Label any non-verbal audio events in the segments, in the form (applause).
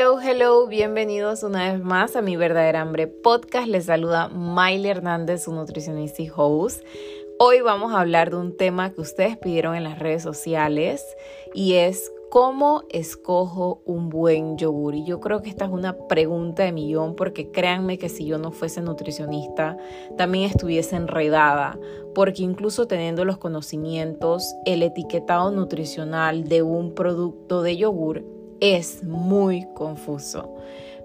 Hello, hello, bienvenidos una vez más a mi verdadera hambre podcast. Les saluda Miley Hernández, su nutricionista y host. Hoy vamos a hablar de un tema que ustedes pidieron en las redes sociales y es ¿Cómo escojo un buen yogur? Y yo creo que esta es una pregunta de millón porque créanme que si yo no fuese nutricionista también estuviese enredada porque incluso teniendo los conocimientos, el etiquetado nutricional de un producto de yogur es muy confuso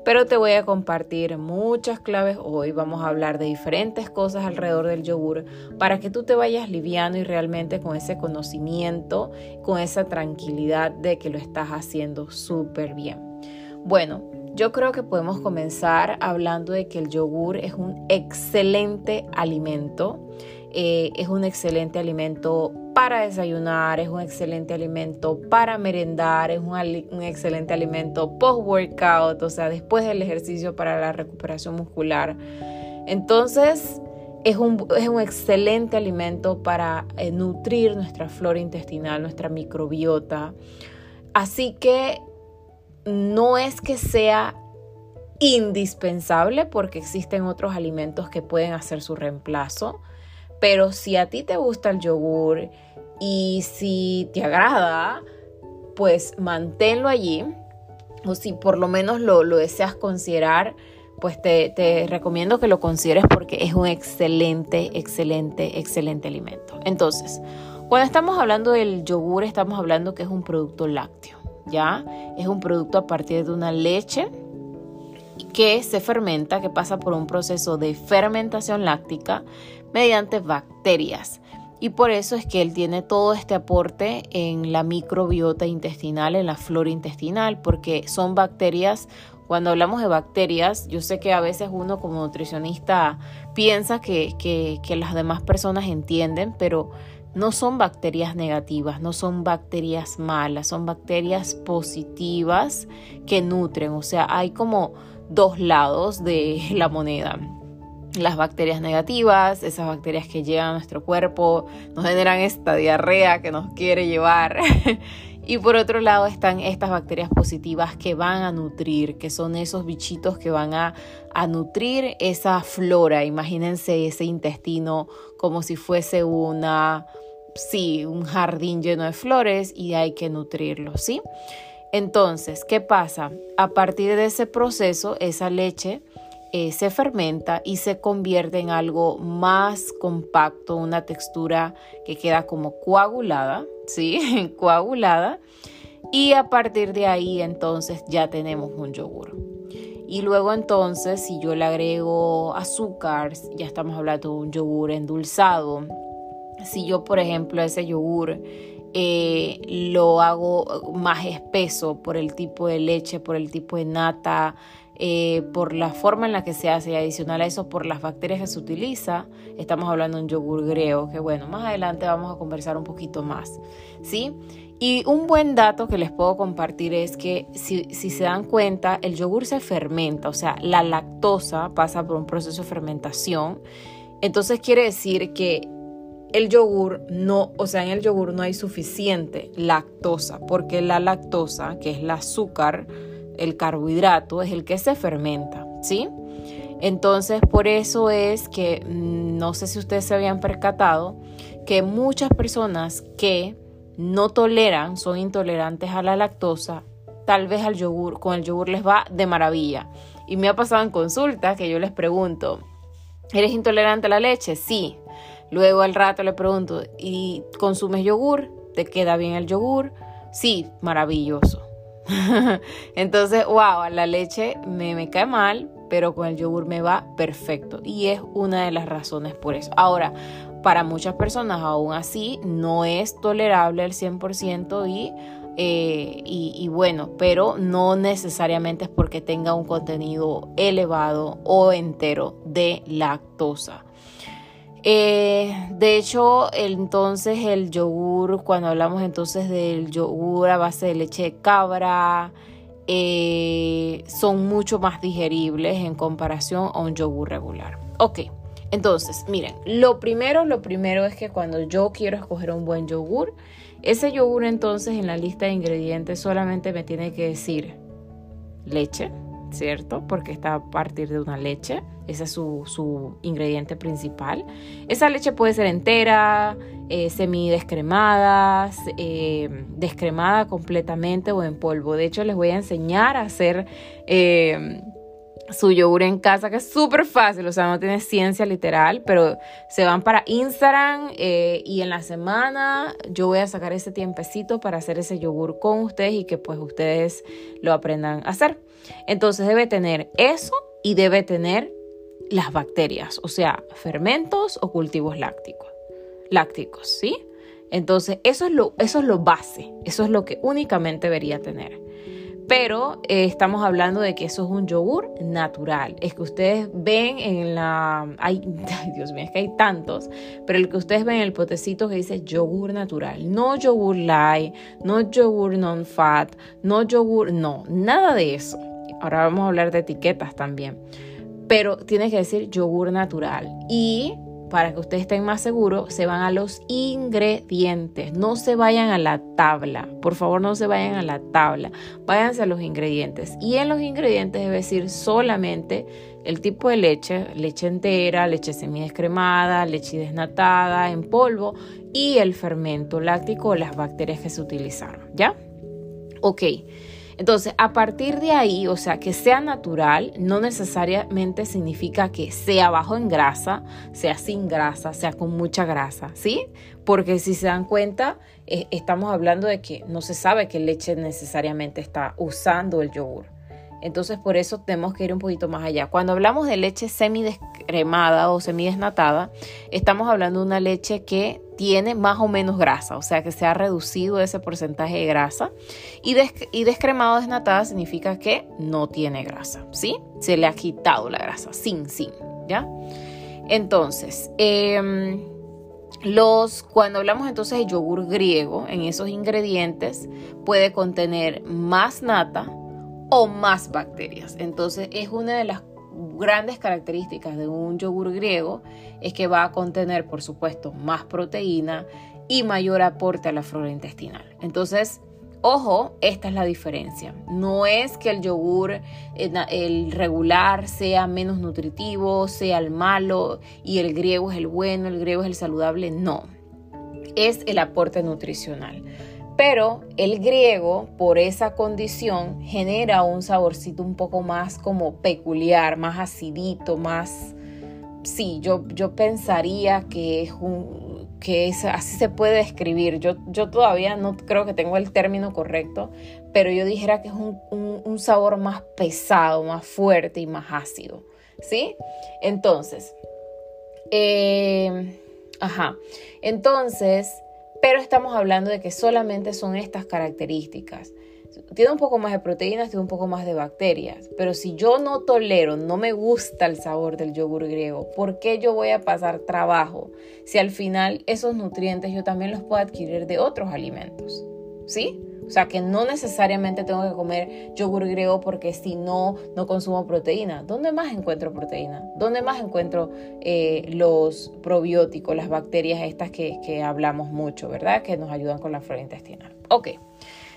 pero te voy a compartir muchas claves hoy. Vamos a hablar de diferentes cosas alrededor del yogur para que tú te vayas liviano y realmente con ese conocimiento, con esa tranquilidad de que lo estás haciendo súper bien. Bueno, yo creo que podemos comenzar hablando de que el yogur es un excelente alimento. Eh, es un excelente alimento para desayunar, es un excelente alimento para merendar, es un, excelente alimento post-workout, o sea, después del ejercicio para la recuperación muscular. Entonces, es un, es un excelente alimento para eh, nutrir nuestra flora intestinal, nuestra microbiota. Así que no es que sea indispensable porque existen otros alimentos que pueden hacer su reemplazo, pero si a ti te gusta el yogur y si te agrada, pues manténlo allí. O si por lo menos lo, deseas considerar, pues te, te, recomiendo que lo consideres porque es un excelente, excelente, excelente alimento. Entonces, cuando estamos hablando del yogur, estamos hablando que es un producto lácteo, ¿ya? Es un producto a partir de una leche que se fermenta, que pasa por un proceso de fermentación láctica mediante bacterias. Y por eso es que él tiene todo este aporte en la microbiota intestinal, en la flora intestinal, porque son bacterias, cuando hablamos de bacterias, yo sé que a veces uno como nutricionista piensa que, que, las demás personas entienden, pero no son bacterias negativas, no son bacterias malas, son bacterias positivas que nutren. O sea, hay como dos lados de (laughs) la moneda las bacterias negativas, esas bacterias que llegan a nuestro cuerpo, nos generan esta diarrea que nos quiere llevar. (laughs) y por otro lado están estas bacterias positivas que van a nutrir, que son esos bichitos que van a, a nutrir esa flora. Imagínense ese intestino como si fuese una, sí, un jardín lleno de flores y hay que nutrirlo, ¿sí? Entonces, ¿qué pasa? A partir de ese proceso, esa leche eh, se fermenta y se convierte en algo más compacto, una textura que queda como coagulada, ¿sí? (laughs) coagulada. Y a partir de ahí entonces ya tenemos un yogur. Y luego entonces si yo le agrego azúcar, ya estamos hablando de un yogur endulzado. Si yo por ejemplo ese yogur eh, lo hago más espeso por el tipo de leche, por el tipo de nata, eh, por la forma en la que se hace y adicional a eso por las bacterias que se utiliza, estamos hablando de un yogur griego, que bueno, más adelante vamos a conversar un poquito más, ¿sí? Y un buen dato que les puedo compartir es que si, si se dan cuenta, el yogur se fermenta, o sea, la lactosa pasa por un proceso de fermentación, entonces quiere decir que el yogur no, o sea, en el yogur no hay suficiente lactosa, porque la lactosa, que es el azúcar, el carbohidrato es el que se fermenta, ¿sí? Entonces, por eso es que mm, no sé si ustedes se habían percatado que muchas personas que no toleran, son intolerantes a la lactosa, tal vez al yogur, con el yogur les va de maravilla. Y me ha pasado en consulta que yo les pregunto, ¿eres intolerante a la leche? Sí. Luego al rato le pregunto, ¿y consumes yogur? ¿Te queda bien el yogur? Sí, maravilloso. (laughs) Entonces, wow, la leche me, me cae mal, pero con el yogur me va perfecto. Y es una de las razones por eso. Ahora, para muchas personas aún así no es tolerable al 100% y, eh, y, y, bueno, pero no necesariamente es porque tenga un contenido elevado o entero de lactosa. Eh, de hecho, entonces el yogur, cuando hablamos entonces del yogur a base de leche de cabra, eh, son mucho más digeribles en comparación a un yogur regular. Ok, entonces, miren, lo primero, lo primero es que cuando yo quiero escoger un buen yogur, ese yogur entonces en la lista de ingredientes solamente me tiene que decir leche, ¿cierto? Porque está a partir de una leche. Ese es su, ingrediente principal. Esa leche puede ser entera, eh, semidescremada, eh, descremada completamente o en polvo. De hecho, les voy a enseñar a hacer eh, su yogur en casa, que es súper fácil, o sea, no tiene ciencia literal, pero se van para Instagram eh, y en la semana yo voy a sacar ese tiempecito para hacer ese yogur con ustedes y que pues ustedes lo aprendan a hacer. Entonces debe tener eso y debe tener las bacterias, o sea, fermentos o cultivos lácticos, lácticos, ¿sí? Entonces, eso es lo, eso es lo base, eso es lo que únicamente debería tener. Pero eh, estamos hablando de que eso es un yogur natural. Es que ustedes ven en la... (laughs) Ay, Dios mío, es que hay tantos. Pero el que ustedes ven en el potecito que dice yogur natural. No yogur light, no yogur non-fat, no yogur... No, nada de eso. Ahora vamos a hablar de etiquetas también. Pero tiene que decir yogur natural. Y para que ustedes estén más seguros, se van a los ingredientes. No se vayan a la tabla. Por favor, no se vayan a la tabla. Váyanse a los ingredientes. Y en los ingredientes debe decir solamente el tipo de leche, leche entera, leche semidescremada, leche desnatada, en polvo y el fermento láctico o las bacterias que se utilizaron. ¿Ya? Ok. Entonces, a partir de ahí, o sea, que sea natural, no necesariamente significa que sea bajo en grasa, sea sin grasa, sea con mucha grasa, ¿sí? Porque si se dan cuenta, eh, estamos hablando de que no se sabe qué leche necesariamente está usando el yogur. Entonces por eso tenemos que ir un poquito más allá. Cuando hablamos de leche semidescremada o semidesnatada, estamos hablando de una leche que tiene más o menos grasa, o sea que se ha reducido ese porcentaje de grasa. Y, y descremado desnatada significa que no tiene grasa, ¿sí? Se le ha quitado la grasa, sin, sin, ¿ya? Entonces, em, los, cuando hablamos entonces de yogur griego, en esos ingredientes puede contener más nata, o más bacterias. Entonces es una de las grandes características de un yogur griego es que va a contener, por supuesto, más proteína y mayor aporte a la flora intestinal. Entonces, ojo, esta es la diferencia. No es que el yogur, eh, el regular, sea menos nutritivo, sea el malo y el griego es el bueno, el griego es el saludable. No, es el aporte nutricional. Pero el griego, por esa condición, genera un saborcito un poco más como peculiar, más acidito, más... Sí, yo, yo pensaría que es un, que es, así se puede describir. Yo, yo todavía no creo que tengo el término correcto, pero yo dijera que es un, un sabor más pesado, más fuerte y más ácido. ¿Sí? Entonces, eh, ajá. Entonces, pero estamos hablando de que solamente son estas características. Tiene un poco más de proteínas, tiene un poco más de bacterias, pero si yo no tolero, no me gusta el sabor del yogur griego, ¿por qué yo voy a pasar trabajo si al final esos nutrientes yo también los puedo adquirir de otros alimentos? ¿Sí? O sea, que no necesariamente tengo que comer yogur griego porque si no, no consumo proteína. ¿Dónde más encuentro proteína? ¿Dónde más encuentro eh, los probióticos, las bacterias estas que, que hablamos mucho, ¿verdad? Que nos ayudan con la flora intestinal. Ok,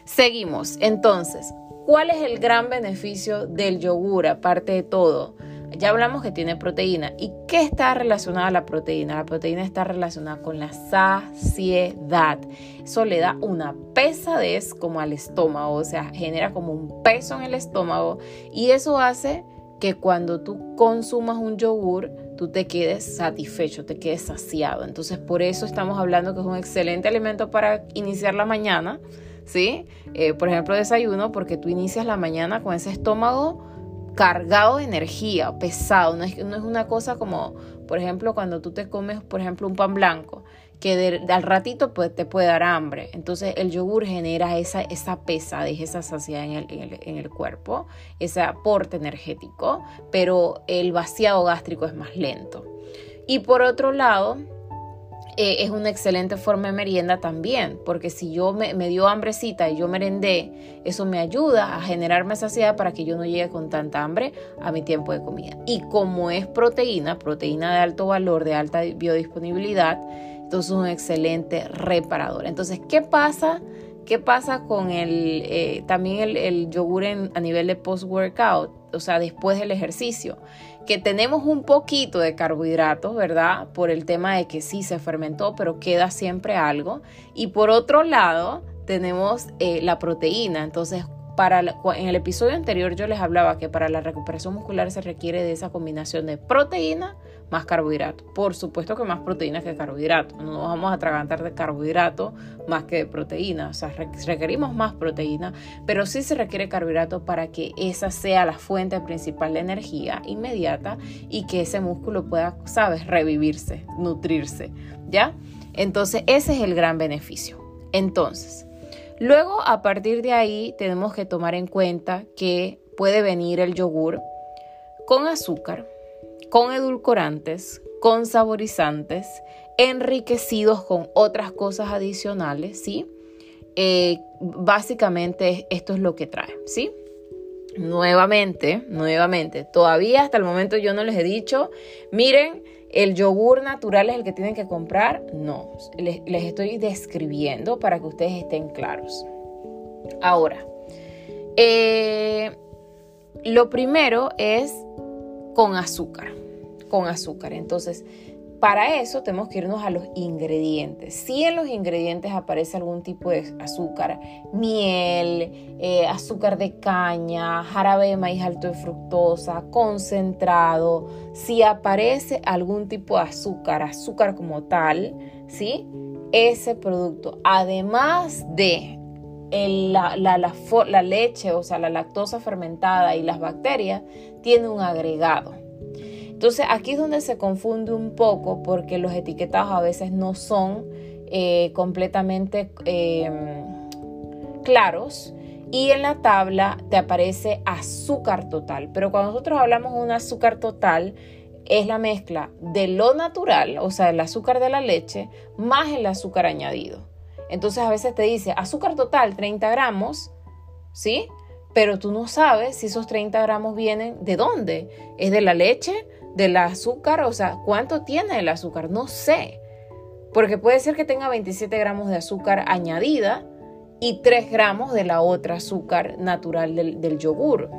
seguimos. Entonces, ¿cuál es el gran beneficio del yogur aparte de todo? Ya hablamos que tiene proteína. ¿Y qué está relacionada a la proteína? La proteína está relacionada con la saciedad. Eso le da una pesadez como al estómago, o sea, genera como un peso en el estómago y eso hace que cuando tú consumas un yogur, tú te quedes satisfecho, te quedes saciado. Entonces, por eso estamos hablando que es un excelente alimento para iniciar la mañana, ¿sí? Eh, por ejemplo, desayuno, porque tú inicias la mañana con ese estómago cargado de energía, pesado. No es, no es una cosa como, por ejemplo, cuando tú te comes, por ejemplo, un pan blanco, que al ratito pues, te puede dar hambre. Entonces el yogur genera esa, esa pesadez, esa saciedad en el, en, el, en el cuerpo, ese aporte energético, pero el vaciado gástrico es más lento. Y por otro lado, eh, es una excelente forma de merienda también, porque si yo me, dio hambrecita y yo merendé, eso me ayuda a generarme saciedad para que yo no llegue con tanta hambre a mi tiempo de comida. Y como es proteína, proteína de alto valor, de alta biodisponibilidad, entonces es un excelente reparador. Entonces, ¿qué pasa? ¿Qué pasa con el, eh, también el, yogur a nivel de post-workout? O sea, después del ejercicio que tenemos un poquito de carbohidratos, ¿verdad? Por el tema de que sí se fermentó, pero queda siempre algo. Y por otro lado, tenemos eh, la proteína. Entonces, para en el episodio anterior yo les hablaba que para la recuperación muscular se requiere de esa combinación de proteína más carbohidrato. Por supuesto que más proteína que carbohidrato. No nos vamos a atragantar de carbohidrato más que de proteína. O sea, requerimos más proteína, pero sí se requiere carbohidrato para que esa sea la fuente principal de energía inmediata y que ese músculo pueda, sabes, revivirse, nutrirse. ¿Ya? Entonces, ese es el gran beneficio. Entonces, luego a partir de ahí tenemos que tomar en cuenta que puede venir el yogur con azúcar con edulcorantes, con saborizantes, enriquecidos con otras cosas adicionales, ¿sí? Eh, básicamente esto es lo que trae, ¿sí? Nuevamente, nuevamente, todavía hasta el momento yo no les he dicho, miren, el yogur natural es el que tienen que comprar. No, les, estoy describiendo para que ustedes estén claros. Ahora, eh, lo primero es con azúcar, con azúcar. Entonces, para eso tenemos que irnos a los ingredientes. Si en los ingredientes aparece algún tipo de azúcar, miel, eh, azúcar de caña, jarabe de maíz alto de fructosa, concentrado, si aparece algún tipo de azúcar, azúcar como tal, ¿sí? Ese producto, además de la, la, leche, o sea, la lactosa fermentada y las bacterias, tiene un agregado. Entonces aquí es donde se confunde un poco porque los etiquetados a veces no son eh, completamente em, claros y en la tabla te aparece azúcar total. Pero cuando nosotros hablamos de un azúcar total, es la mezcla de lo natural, o sea, el azúcar de la leche, más el azúcar añadido. Entonces a veces te dice azúcar total 30 gramos, ¿sí? Pero tú no sabes si esos 30 gramos vienen de dónde. ¿Es de la leche? ¿Del azúcar? O sea, ¿cuánto tiene el azúcar? No sé. Porque puede ser que tenga 27 gramos de azúcar añadida y 3 gramos de la otra azúcar natural del, yogur.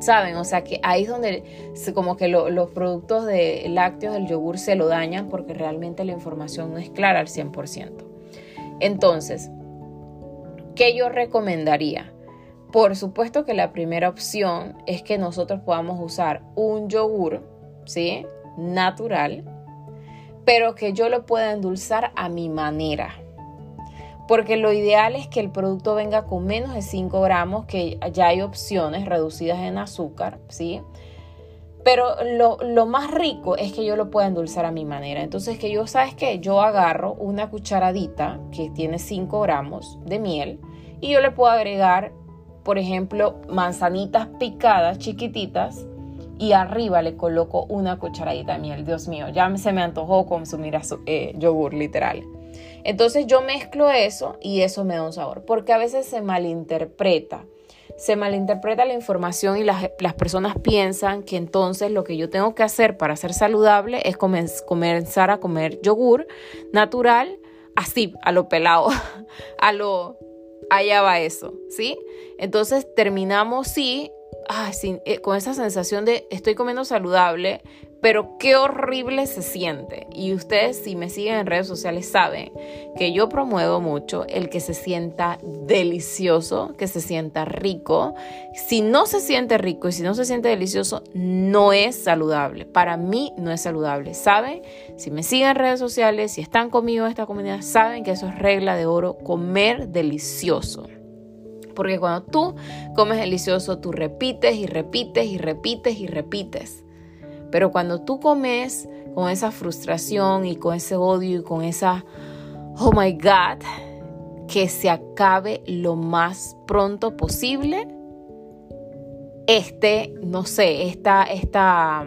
¿Saben? O sea que ahí es donde como que los productos de lácteos del yogur se lo dañan porque realmente la información no es clara al 100%. Entonces, ¿qué yo recomendaría? Por supuesto que la primera opción es que nosotros podamos usar un yogur, ¿sí? Natural, pero que yo lo pueda endulzar a mi manera. Porque lo ideal es que el producto venga con menos de 5 gramos, que ya hay opciones reducidas en azúcar, ¿sí? Pero lo, más rico es que yo lo pueda endulzar a mi manera. Entonces, que yo, ¿sabes que Yo agarro una cucharadita que tiene 5 gramos de miel y yo le puedo agregar, por ejemplo, manzanitas picadas chiquititas y arriba le coloco una cucharadita de miel. Dios mío, ya se me antojó consumir eh, yogur literal. Entonces yo mezclo eso y eso me da un sabor, porque a veces se malinterpreta se malinterpreta la información y las, personas piensan que entonces lo que yo tengo que hacer para ser saludable es comenzar a comer yogur natural, así, a lo pelado, (laughs) a lo, allá va eso, ¿sí? Entonces terminamos, sí, eh, con esa sensación de estoy comiendo saludable, pero qué horrible se siente. Y ustedes si me siguen en redes sociales saben que yo promuevo mucho el que se sienta delicioso, que se sienta rico. Si no se siente rico y si no se siente delicioso, no es saludable. Para mí no es saludable. ¿Saben? Si me siguen en redes sociales, si están conmigo en esta comunidad, saben que eso es regla de oro, comer delicioso. Porque cuando tú comes delicioso, tú repites y repites y repites y repites. Pero cuando tú comes con esa frustración y con ese odio y con esa, oh my God, que se acabe lo más pronto posible, este, no sé, esta, esta,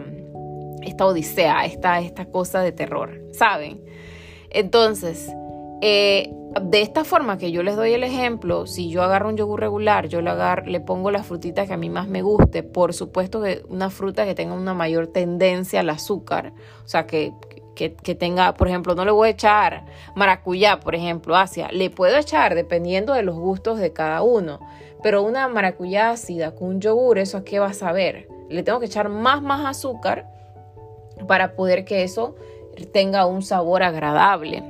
esta odisea, esta, esta cosa de terror, ¿saben? Entonces, eh, de esta forma que yo les doy el ejemplo, si yo agarro un yogur regular, yo le, agarro, le pongo la frutita que a mí más me guste, por supuesto que una fruta que tenga una mayor tendencia al azúcar, o sea, que, que, tenga, por ejemplo, no le voy a echar maracuyá, por ejemplo, hacia, le puedo echar dependiendo de los gustos de cada uno, pero una maracuyá ácida con un yogur, ¿eso a qué va a saber? Le tengo que echar más, más azúcar para poder que eso tenga un sabor agradable.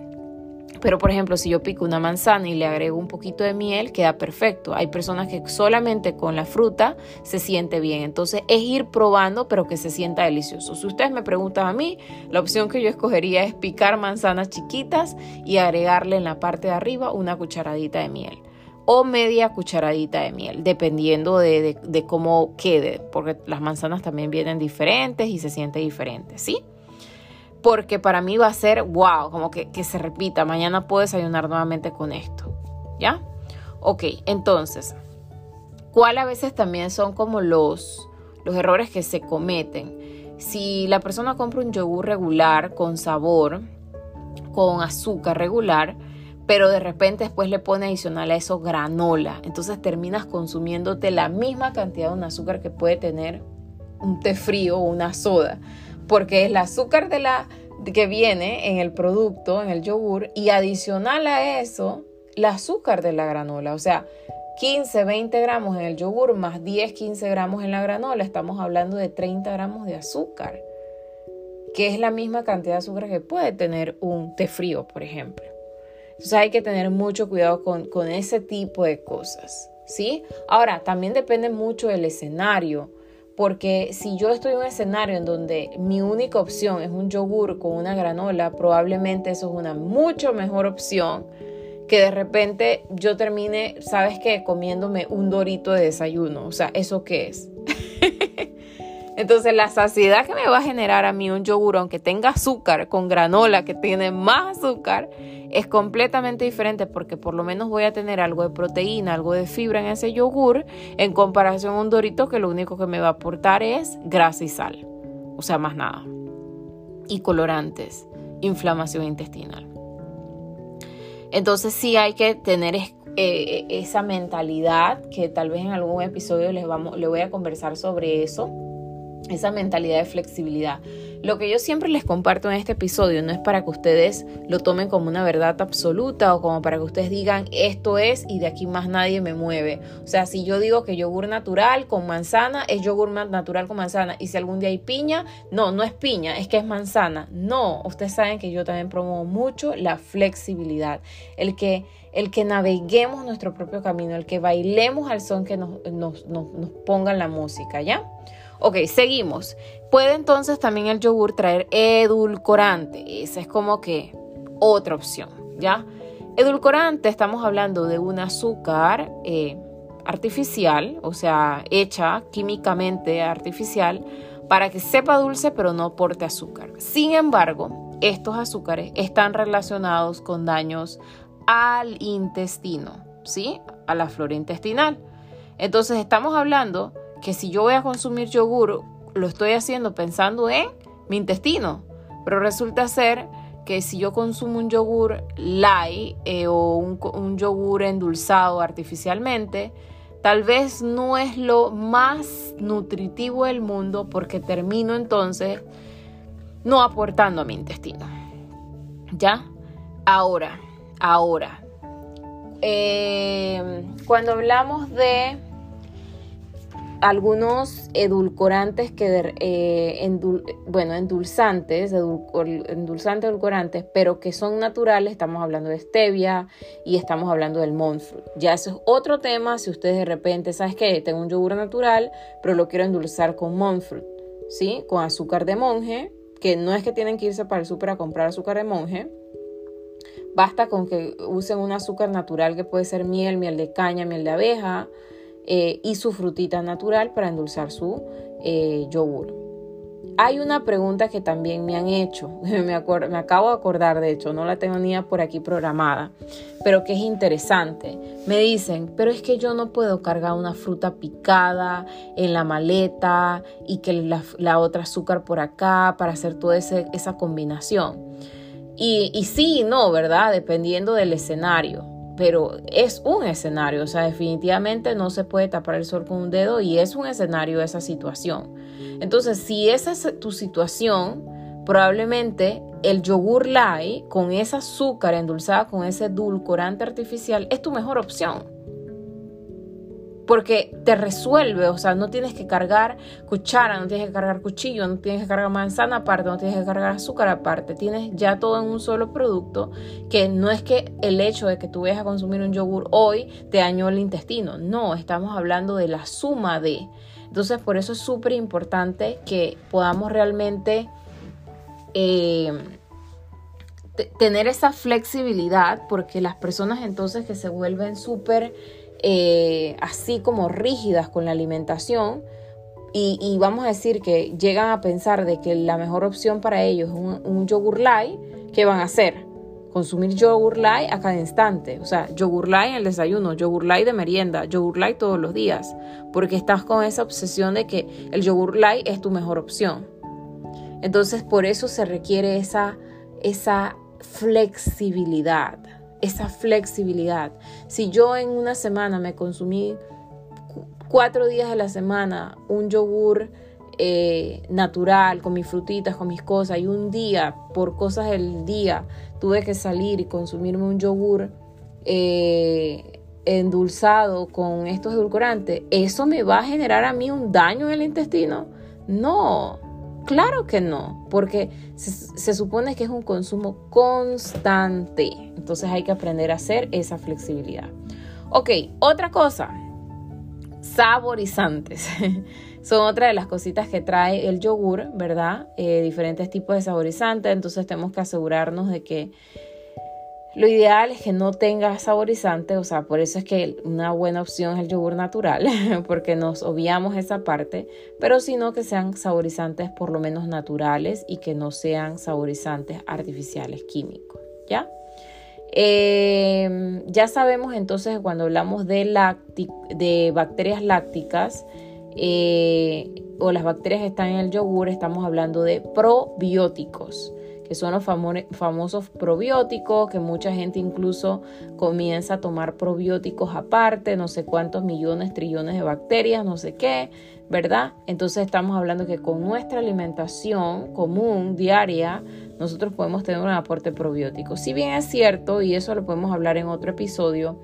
Pero por ejemplo, si yo pico una manzana y le agrego un poquito de miel, queda perfecto. Hay personas que solamente con la fruta se siente bien. Entonces es ir probando, pero que se sienta delicioso. Si ustedes me preguntan a mí, la opción que yo escogería es picar manzanas chiquitas y agregarle en la parte de arriba una cucharadita de miel o media cucharadita de miel, dependiendo de, de, cómo quede, porque las manzanas también vienen diferentes y se siente diferente, ¿sí? Porque para mí va a ser wow, como que, se repita, mañana puedo desayunar nuevamente con esto, ¿ya? Ok, entonces, ¿cuál a veces también son como los, los errores que se cometen? Si la persona compra un yogur regular con sabor, con azúcar regular, pero de repente después le pone adicional a eso granola, entonces terminas consumiéndote la misma cantidad de un azúcar que puede tener un té frío o una soda porque el azúcar de la, que viene en el producto, en el yogur, y adicional a eso, el azúcar de la granola. O sea, 15, 20 gramos en el yogur más 10, 15 gramos en la granola, estamos hablando de 30 gramos de azúcar, que es la misma cantidad de azúcar que puede tener un té frío, por ejemplo. Entonces hay que tener mucho cuidado con, con ese tipo de cosas, ¿sí? Ahora, también depende mucho del escenario porque si yo estoy en un escenario en donde mi única opción es un yogur con una granola, probablemente eso es una mucho mejor opción que de repente yo termine, ¿sabes qué? Comiéndome un dorito de desayuno. O sea, ¿eso qué es? Entonces la saciedad que me va a generar a mí un yogur, aunque tenga azúcar con granola, que tiene más azúcar, es completamente diferente porque por lo menos voy a tener algo de proteína, algo de fibra en ese yogur, en comparación a un dorito que lo único que me va a aportar es grasa y sal. O sea, más nada. Y colorantes, inflamación intestinal. Entonces sí hay que tener eh, esa mentalidad que tal vez en algún episodio les, vamos, les voy a conversar sobre eso esa mentalidad de flexibilidad. Lo que yo siempre les comparto en este episodio no es para que ustedes lo tomen como una verdad absoluta o como para que ustedes digan esto es y de aquí más nadie me mueve. O sea, si yo digo que yogur natural con manzana es yogur natural con manzana y si algún día hay piña, no, no es piña, es que es manzana. No, ustedes saben que yo también promuevo mucho la flexibilidad, el que el que naveguemos nuestro propio camino, el que bailemos al son que nos, nos, nos, nos pongan la música, ¿ya? Ok, seguimos. Puede entonces también el yogur traer edulcorante. Esa es como que otra opción, ¿ya? Edulcorante, estamos hablando de un azúcar eh, artificial, o sea, hecha químicamente artificial, para que sepa dulce pero no porte azúcar. Sin embargo, estos azúcares están relacionados con daños al intestino, ¿sí? A la flora intestinal. Entonces estamos hablando que si yo voy a consumir yogur, lo estoy haciendo pensando en mi intestino. Pero resulta ser que si yo consumo un yogur light eh, o un, yogur endulzado artificialmente, tal vez no es lo más nutritivo del mundo porque termino entonces no aportando a mi intestino. ¿Ya? Ahora, ahora, eh, cuando hablamos de algunos edulcorantes que, eh, bueno, endulzantes, edulcorantes, pero que son naturales, estamos hablando de stevia y estamos hablando del monk Ya eso es otro tema, si ustedes de repente, ¿sabes qué? Tengo un yogur natural, pero lo quiero endulzar con monk ¿sí? Con azúcar de monje, que no es que tienen que irse para el súper a comprar azúcar de monje, basta con que usen un azúcar natural que puede ser miel, miel de caña, miel de abeja, eh, y su frutita natural para endulzar su eh, yogur. Hay una pregunta que también me han hecho, (laughs) me, me, acabo de acordar de hecho, no la tenía por aquí programada, pero que es interesante. Me dicen, pero es que yo no puedo cargar una fruta picada en la maleta y que la, otra azúcar por acá para hacer toda esa combinación. Y, y sí no, ¿verdad? Dependiendo del escenario pero es un escenario, o sea, definitivamente no se puede tapar el sol con un dedo y es un escenario esa situación. Entonces, si esa es tu situación, probablemente el yogur light con ese azúcar endulzada con ese edulcorante artificial es tu mejor opción. Porque te resuelve, o sea, no tienes que cargar cuchara, no tienes que cargar cuchillo, no tienes que cargar manzana aparte, no tienes que cargar azúcar aparte. Tienes ya todo en un solo producto que no es que el hecho de que tú vayas a consumir un yogur hoy te dañó el intestino. No, estamos hablando de la suma de. Entonces, por eso es súper importante que podamos realmente eh, tener esa flexibilidad, porque las personas entonces que se vuelven súper eh, así como rígidas con la alimentación, y, vamos a decir que llegan a pensar de que la mejor opción para ellos es un, yogur light, ¿qué van a hacer? consumir yogur light a cada instante. O sea, yogur light en el desayuno, yogur light de merienda, yogur light todos los días. Porque estás con esa obsesión de que el yogur light es tu mejor opción. Entonces, por eso se requiere esa, esa flexibilidad. Esa flexibilidad. Si yo en una semana me consumí cuatro días a la semana un yogur eh, natural, con mis frutitas, con mis cosas, y un día, por cosas del día, tuve que salir y consumirme un yogur eh, endulzado con estos edulcorantes, ¿eso me va a generar a mí un daño en el intestino? No, claro que no, porque se, supone que es un consumo constante. Entonces hay que aprender a hacer esa flexibilidad. Ok, otra cosa, saborizantes. (laughs) Son otra de las cositas que trae el yogur, ¿verdad? Eh, diferentes tipos de saborizantes, entonces tenemos que asegurarnos de que lo ideal es que no tenga saborizante, o sea, por eso es que una buena opción es el yogur natural, (laughs) porque nos obviamos esa parte, pero sino que sean saborizantes por lo menos naturales y que no sean saborizantes artificiales químicos, ¿ya? Em, ya sabemos entonces cuando hablamos de, de bacterias lácticas, eh, o las bacterias que están en el yogur, estamos hablando de probióticos, que son los famosos probióticos, que mucha gente incluso comienza a tomar probióticos aparte, no sé cuántos millones, trillones de bacterias, no sé qué, ¿verdad? Entonces estamos hablando que con nuestra alimentación común, diaria, nosotros podemos tener un aporte probiótico. Si bien es cierto, y eso lo podemos hablar en otro episodio,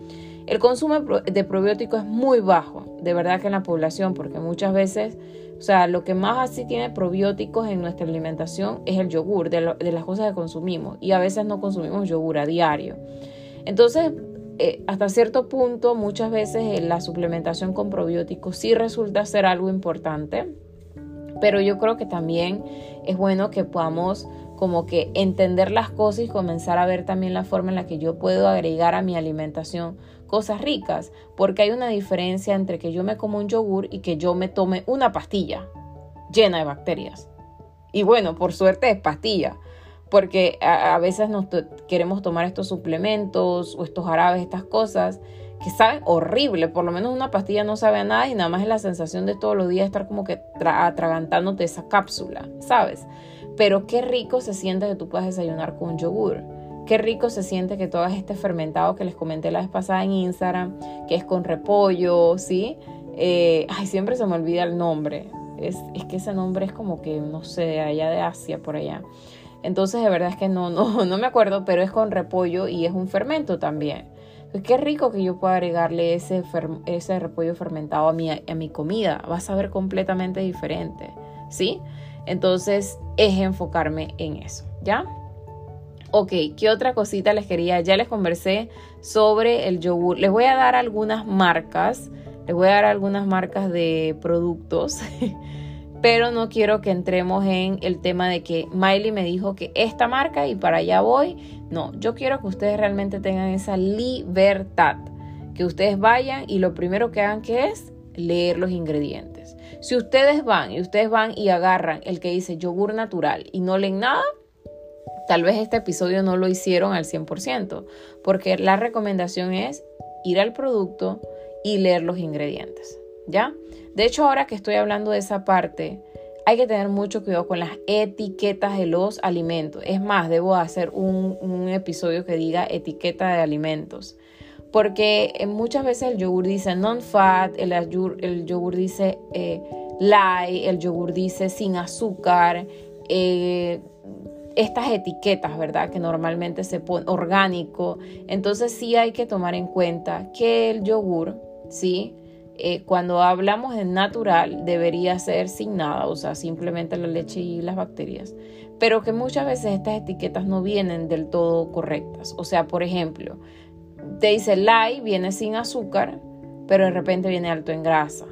el consumo de probióticos es muy bajo, de verdad que en la población, porque muchas veces, o sea, lo que más así tiene probióticos en nuestra alimentación es el yogur, de, las cosas que consumimos, y a veces no consumimos yogur a diario. Entonces, eh, hasta cierto punto, muchas veces eh, la suplementación con probióticos sí resulta ser algo importante, pero yo creo que también es bueno que podamos como que entender las cosas y comenzar a ver también la forma en la que yo puedo agregar a mi alimentación cosas ricas, porque hay una diferencia entre que yo me como un yogur y que yo me tome una pastilla llena de bacterias. Y bueno, por suerte es pastilla, porque a, veces nos queremos tomar estos suplementos o estos jarabes, estas cosas que saben horrible, por lo menos una pastilla no sabe a nada y nada más es la sensación de todos los días estar como que atragantándote esa cápsula, ¿sabes? Pero qué rico se siente que tú puedas desayunar con yogur. Qué rico se siente que todo este fermentado que les comenté la vez pasada en Instagram, que es con repollo, ¿sí? Eh, ay, siempre se me olvida el nombre. Es, que ese nombre es como que, no sé, allá de Asia, por allá. Entonces, de verdad es que no, no, (laughs) no me acuerdo, pero es con repollo y es un fermento también. qué rico que yo pueda agregarle ese, ese repollo fermentado a mi, a mi comida. Va a saber completamente diferente, ¿sí? Entonces, es enfocarme en eso, ¿ya? Ok, ¿qué otra cosita les quería? Ya les conversé sobre el yogur. Les voy a dar algunas marcas, les voy a dar algunas marcas de productos, (laughs) pero no quiero que entremos en el tema de que Miley me dijo que esta marca y para allá voy. No, yo quiero que ustedes realmente tengan esa libertad, que ustedes vayan y lo primero que hagan que es leer los ingredientes. Si ustedes van y ustedes van y agarran el que dice yogur natural y no leen nada, Tal vez este episodio no lo hicieron al 100%, porque la recomendación es ir al producto y leer los ingredientes, ¿ya? De hecho, ahora que estoy hablando de esa parte, hay que tener mucho cuidado con las etiquetas de los alimentos. Es más, debo hacer un, episodio que diga etiqueta de alimentos. Porque eh, muchas veces el yogur dice non-fat, el, el, yogur dice eh, light, el yogur dice sin azúcar, eh, estas etiquetas, ¿verdad? Que normalmente se pone orgánico. Entonces sí hay que tomar en cuenta que el yogur, ¿sí? Eh, cuando hablamos de natural debería ser sin nada, o sea, simplemente la leche y las bacterias. Pero que muchas veces estas etiquetas no vienen del todo correctas. O sea, por ejemplo, te dice light, viene sin azúcar, pero de repente viene alto en grasa.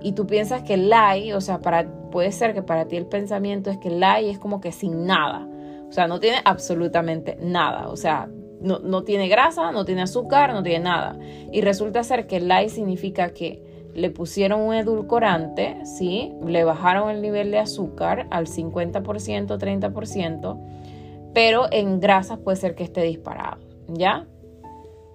Y tú piensas que light, o sea, puede ser que para ti el pensamiento es que light es como que sin nada. O sea, no tiene absolutamente nada. O sea, no, tiene grasa, no tiene azúcar, no tiene nada. Y resulta ser que light significa que le pusieron un edulcorante, ¿sí? Le bajaron el nivel de azúcar al 50%, 30%, pero en grasas puede ser que esté disparado, ¿ya?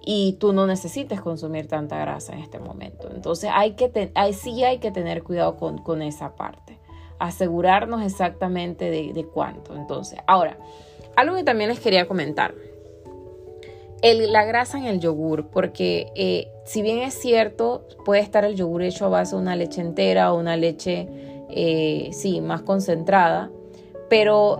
Y tú no necesites consumir tanta grasa en este momento. Entonces hay que sí hay que tener cuidado con esa parte asegurarnos exactamente de, cuánto. Entonces, ahora, algo que también les quería comentar. la grasa en el yogur, porque eh, si bien es cierto, puede estar el yogur hecho a base de una leche entera o una leche, eh, sí, más concentrada, pero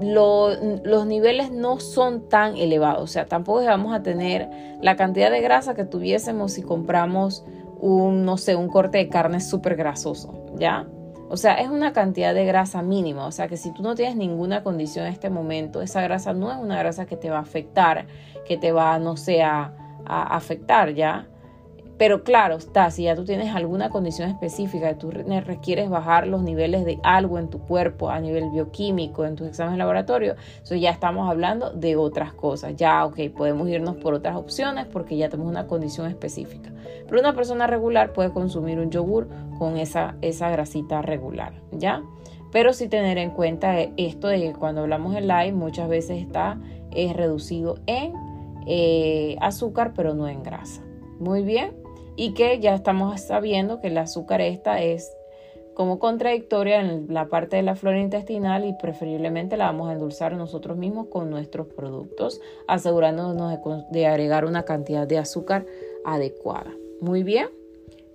los niveles no son tan elevados. O sea, tampoco vamos a tener la cantidad de grasa que tuviésemos si compramos un, no sé, un corte de carne súper grasoso, ¿ya? O sea, es una cantidad de grasa mínima. O sea, que si tú no tienes ninguna condición en este momento, esa grasa no es una grasa que te va a afectar, que te va, no sé, a, afectar ya. Pero claro, está, si ya tú tienes alguna condición específica tú requieres bajar los niveles de algo en tu cuerpo a nivel bioquímico, en tus exámenes de laboratorio, ya estamos hablando de otras cosas. Ya, ok, podemos irnos por otras opciones porque ya tenemos una condición específica. Pero una persona regular puede consumir un yogur con esa, esa grasita regular, ¿ya? Pero sí tener en cuenta esto de que cuando hablamos de live muchas veces está es reducido en eh, azúcar, pero no en grasa. Muy bien y que ya estamos sabiendo que el azúcar esta es como contradictoria en la parte de la flora intestinal y preferiblemente la vamos a endulzar nosotros mismos con nuestros productos, asegurándonos de, agregar una cantidad de azúcar adecuada. Muy bien.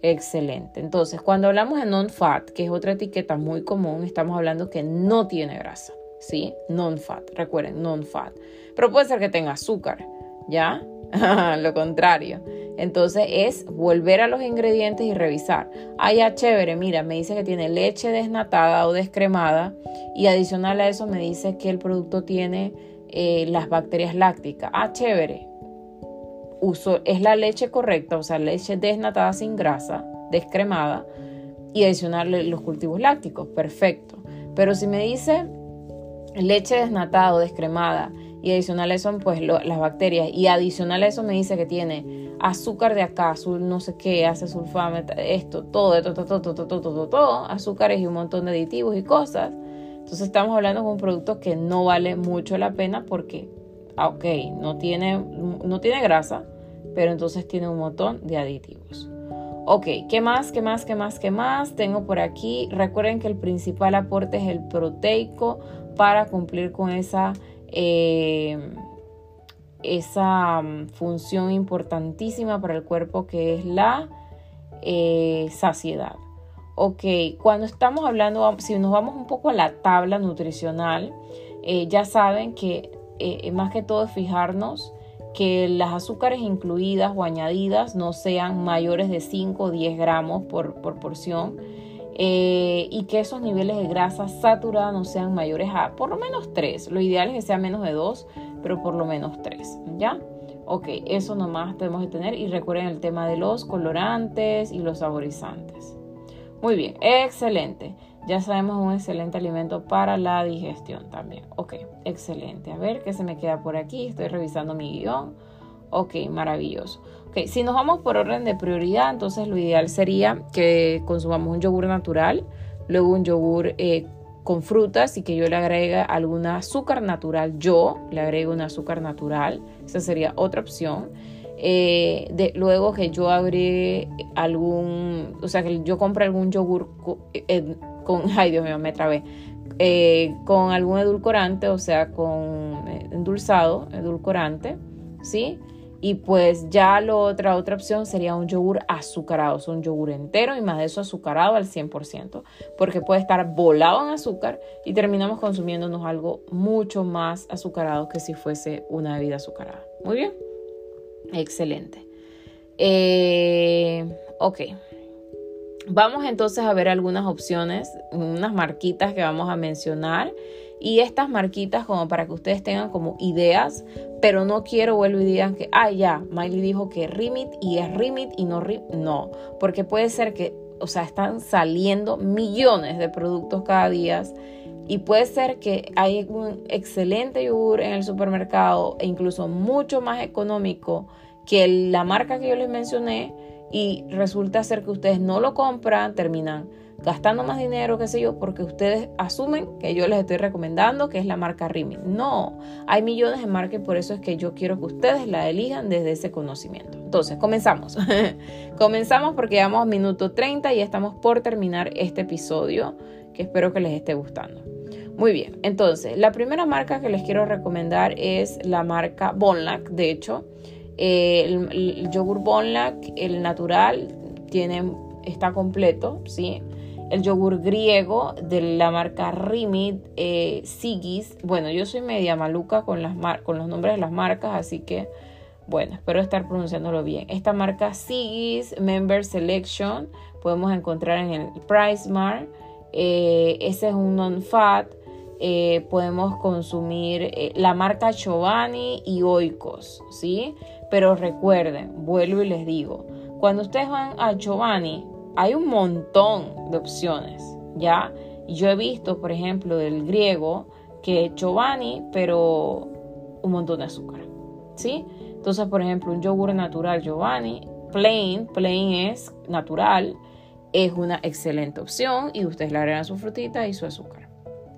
Excelente. Entonces, cuando hablamos de non-fat, que es otra etiqueta muy común, estamos hablando que no tiene grasa, ¿sí? Non-fat, recuerden, non-fat. Pero puede ser que tenga azúcar, ¿ya? (laughs) Lo contrario. Entonces es volver a los ingredientes y revisar. Ah, ya chévere, mira, me dice que tiene leche desnatada o descremada y adicional a eso me dice que el producto tiene eh, las bacterias lácticas. Ah, chévere. Uso, es la leche correcta, o sea, leche desnatada sin grasa, descremada y adicionarle los cultivos lácticos. Perfecto. Pero si me dice leche desnatada o descremada y adicional a eso, pues las bacterias. Y adicional a eso me dice que tiene azúcar de acá, azul no sé qué, hace sulfame, esto, todo, todo, todo, todo, todo, todo, todo, azúcares y un montón de aditivos y cosas. Entonces estamos hablando de un producto que no vale mucho la pena porque, ah, ok, no tiene, no tiene grasa, pero entonces tiene un montón de aditivos. Ok, ¿qué más? ¿Qué más? ¿Qué más? ¿Qué más? Tengo por aquí. Recuerden que el principal aporte es el proteico para cumplir con esa eh, esa mm, función importantísima para el cuerpo que es la eh, saciedad. Ok, cuando estamos hablando, si nos vamos un poco a la tabla nutricional, eh, ya saben que más que todo es fijarnos que las azúcares incluidas o añadidas no sean mayores de 5 o 10 gramos por, por porción eh, y que esos niveles de grasa saturada no sean mayores a por lo menos 3. Lo ideal es que sea menos de 2, pero por lo menos 3. ¿Ya? Ok, eso nomás tenemos que tener. Y recuerden el tema de los colorantes y los saborizantes. Muy bien, excelente. Ya sabemos un excelente alimento para la digestión también. Ok, excelente. A ver qué se me queda por aquí. Estoy revisando mi guion. Ok, maravilloso. Ok, si nos vamos por orden de prioridad, entonces lo ideal sería que consumamos un yogur natural, luego un yogur eh, con frutas y que yo le agregue algún azúcar natural. Yo le agrego un azúcar natural, esa sería otra opción. Eh, luego que yo agregue algún, o sea, que yo compre algún yogur eh, con, (laughs) ay Dios mío, me trabé, con algún edulcorante, o sea, con endulzado, edulcorante, ¿sí? Y pues ya la otra, otra opción sería un yogur azucarado, es un yogur entero y más de eso azucarado al 100%, porque puede estar volado en azúcar y terminamos consumiéndonos algo mucho más azucarado que si fuese una bebida azucarada. Muy bien, excelente. Eh, ok. Vamos entonces a ver algunas opciones, unas marquitas que vamos a mencionar y estas marquitas como para que ustedes tengan como ideas, pero no quiero vuelvo y digan que, ah, ya, Miley dijo que Remit y es Remit y no Remit, no, porque puede ser que, o sea, están saliendo millones de productos cada día y puede ser que hay un excelente yogur en el supermercado e incluso mucho más económico que la marca que yo les mencioné y resulta ser que ustedes no lo compran, terminan gastando más dinero, qué sé yo, porque ustedes asumen que yo les estoy recomendando que es la marca Rimi. No, hay millones de marcas y por eso es que yo quiero que ustedes la elijan desde ese conocimiento. Entonces, comenzamos. (laughs) comenzamos porque llevamos a minuto 30 y estamos por terminar este episodio que espero que les esté gustando. Muy bien, entonces la primera marca que les quiero recomendar es la marca Bonlac. De hecho, el, el, yogur Bonlac, el natural, tiene, está completo, ¿sí? El yogur griego de la marca Rimit, eh, Sigis. Bueno, yo soy media maluca con, las con los nombres de las marcas, así que bueno, espero estar pronunciándolo bien. Esta marca Sigis Member Selection podemos encontrar en el Price Eh, ese es un non-fat. Eh, podemos consumir la marca Giovanni y Oikos, ¿sí? Pero recuerden, vuelvo y les digo, cuando ustedes van a Giovanni, hay un montón de opciones, ¿ya? Yo he visto, por ejemplo, del griego que Giovanni, pero un montón de azúcar, ¿sí? Entonces, por ejemplo, un yogur natural Giovanni, plain, plain es natural, es una excelente opción y ustedes le agregan su frutita y su azúcar.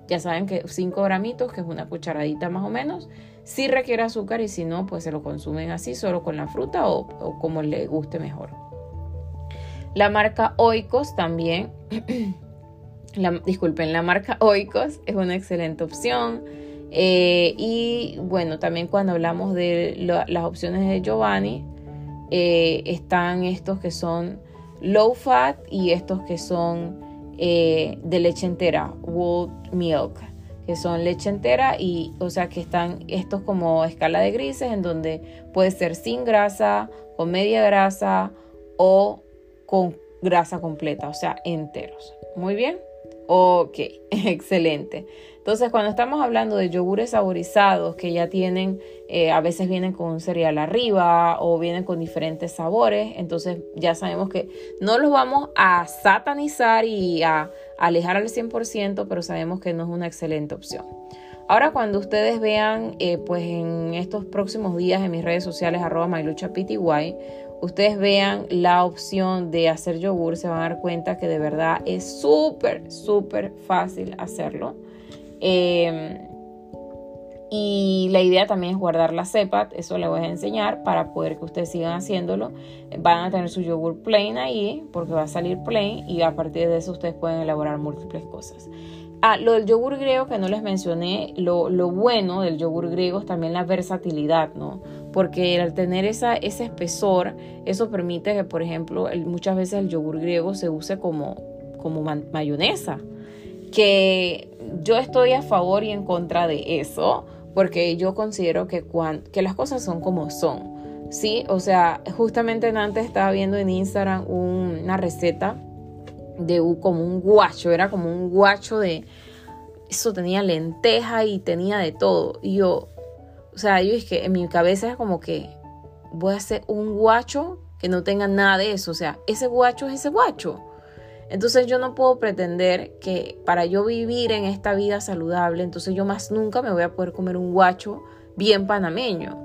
Ya saben que 5 gramitos, que es una cucharadita más o menos, si requiere azúcar y si no, pues se lo consumen así, solo con la fruta o, o como le guste mejor. La marca Oikos también, (clears throat) disculpen, la marca Oikos es una excelente opción. Eh, y bueno, también cuando hablamos de las opciones de Giovanni, eh, están estos que son low fat y estos que son eh, de leche entera, wool milk, que son leche entera y o sea que están estos como escala de grises en donde puede ser sin grasa, con media grasa o con grasa completa, o sea, enteros. Muy bien. Ok, (laughs) excelente. Entonces, cuando estamos hablando de yogures saborizados que ya tienen, eh, a veces vienen con un cereal arriba o vienen con diferentes sabores, entonces ya sabemos que no los vamos a satanizar y a alejar al 100%, pero sabemos que no es una excelente opción. Ahora cuando ustedes vean, eh, pues en estos próximos días en mis redes sociales, arroba myluchapty, ustedes vean la opción de hacer yogur, se van a dar cuenta que de verdad es súper, súper fácil hacerlo. Em, y la idea también es guardar la cepa, eso les voy a enseñar para poder que ustedes sigan haciéndolo. Van a tener su yogur plain ahí, porque va a salir plain, y a partir de eso ustedes pueden elaborar múltiples cosas. Ah, lo del yogur griego que no les mencioné, lo, lo, bueno del yogur griego es también la versatilidad, ¿no? Porque al tener esa, ese espesor, eso permite que, por ejemplo, muchas veces el yogur griego se use como, como mayonesa. Que yo estoy a favor y en contra de eso, porque yo considero que, que las cosas son como son. Sí, o sea, justamente antes estaba viendo en Instagram una receta de como un guacho, era como un guacho de, eso tenía lenteja y tenía de todo. Y yo, o sea, yo es que en mi cabeza es como que voy a hacer un guacho que no tenga nada de eso, o sea, ese guacho es ese guacho. Entonces yo no puedo pretender que para yo vivir en esta vida saludable, entonces yo más nunca me voy a poder comer un guacho bien panameño.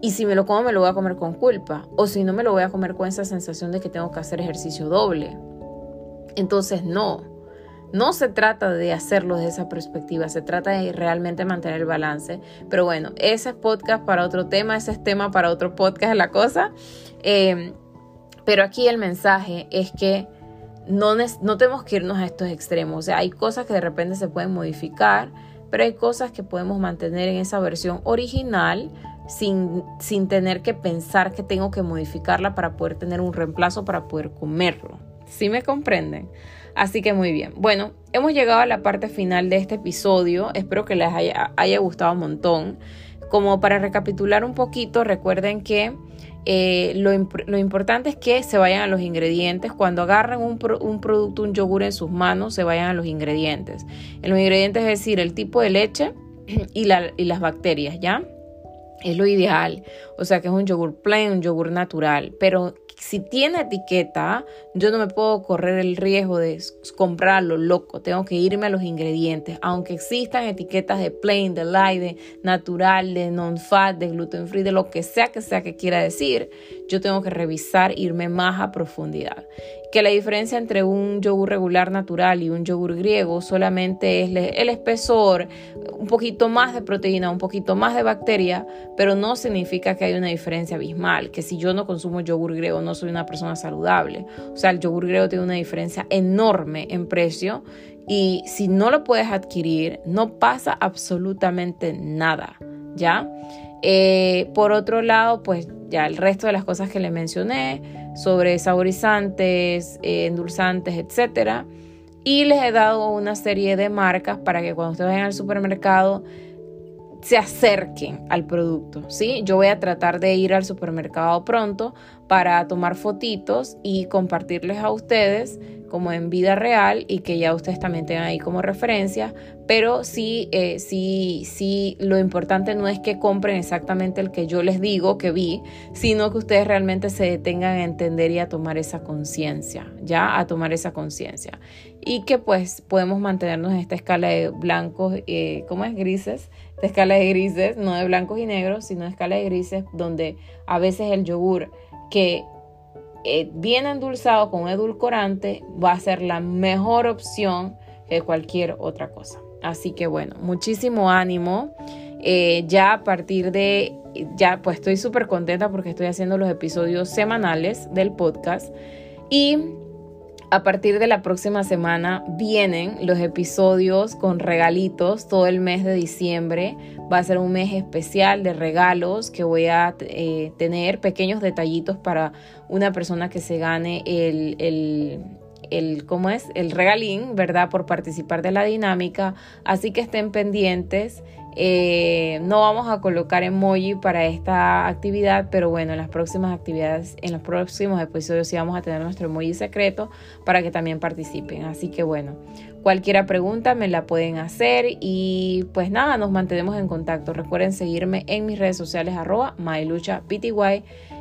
Y si me lo como, me lo voy a comer con culpa. O si no, me lo voy a comer con esa sensación de que tengo que hacer ejercicio doble. Entonces, no, no se trata de hacerlo desde esa perspectiva, se trata de realmente mantener el balance. Pero bueno, ese es podcast para otro tema, ese es tema para otro podcast, la cosa. Em, pero aquí el mensaje es que no, no tenemos que irnos a estos extremos. O sea, hay cosas que de repente se pueden modificar, pero hay cosas que podemos mantener en esa versión original, sin, sin tener que pensar que tengo que modificarla para poder tener un reemplazo para poder comerlo. ¿Sí me comprenden? Así que muy bien. Bueno, hemos llegado a la parte final de este episodio. Espero que les haya, gustado un montón. Como para recapitular un poquito, recuerden que eh, lo, importante es que se vayan a los ingredientes. Cuando agarren un, un, producto, un yogur en sus manos, se vayan a los ingredientes. En los ingredientes es decir, el tipo de leche (clears throat) y, y las bacterias, ¿ya? Es lo ideal. O sea que es un yogur plain, un yogur natural. Pero si tiene etiqueta, yo no me puedo correr el riesgo de comprarlo loco. Tengo que irme a los ingredientes. Aunque existan etiquetas de plain, de light, de natural, de non-fat, de gluten free, de lo que sea que sea que quiera decir, yo tengo que revisar, irme más a profundidad que la diferencia entre un yogur regular natural y un yogur griego solamente es el espesor, un poquito más de proteína, un poquito más de bacteria, pero no significa que hay una diferencia abismal, que si yo no consumo yogur griego no soy una persona saludable. O sea, el yogur griego tiene una diferencia enorme en precio y si no lo puedes adquirir, no pasa absolutamente nada, ¿ya? Eh, por otro lado, pues ya el resto de las cosas que le mencioné sobre saborizantes, eh, endulzantes, etcétera. Y les he dado una serie de marcas para que cuando ustedes vayan al supermercado se acerquen al producto, ¿sí? Yo voy a tratar de ir al supermercado pronto para tomar fotitos y compartirles a ustedes como en vida real y que ya ustedes también tengan ahí como referencia, pero sí, eh, sí, sí, lo importante no es que compren exactamente el que yo les digo que vi, sino que ustedes realmente se detengan a entender y a tomar esa conciencia, ya, a tomar esa conciencia. Y que pues podemos mantenernos en esta escala de blancos, eh, ¿cómo es? Grises, esta escala de grises, no de blancos y negros, sino de escala de grises, donde a veces el yogur que eh, bien endulzado con edulcorante va a ser la mejor opción que cualquier otra cosa. Así que bueno, muchísimo ánimo. Eh, ya a partir de, ya pues estoy súper contenta porque estoy haciendo los episodios semanales del podcast y a partir de la próxima semana vienen los episodios con regalitos todo el mes de diciembre. Va a ser un mes especial de regalos que voy a eh, tener pequeños detallitos para una persona que se gane el, el, el, ¿cómo es? el regalín, ¿verdad? Por participar de la dinámica. Así que estén pendientes. Eh, no vamos a colocar emoji para esta actividad, pero bueno, en las próximas actividades, en los próximos episodios sí vamos a tener nuestro emoji secreto para que también participen. Así que bueno, cualquier pregunta me la pueden hacer y pues nada, nos mantenemos en contacto. Recuerden seguirme en mis redes sociales arroba myluchapty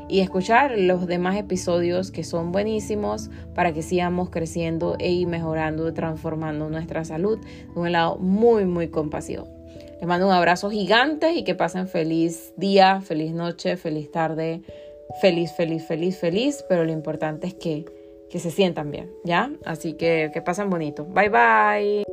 y escuchar los demás episodios que son buenísimos para que sigamos creciendo y mejorando, transformando nuestra salud de un lado muy, muy compasivo. Les mando un abrazo gigante y que pasen feliz día, feliz noche, feliz tarde, feliz, feliz, feliz, feliz, pero lo importante es que, que se sientan bien, ¿ya? Así que que pasen bonito. Bye bye.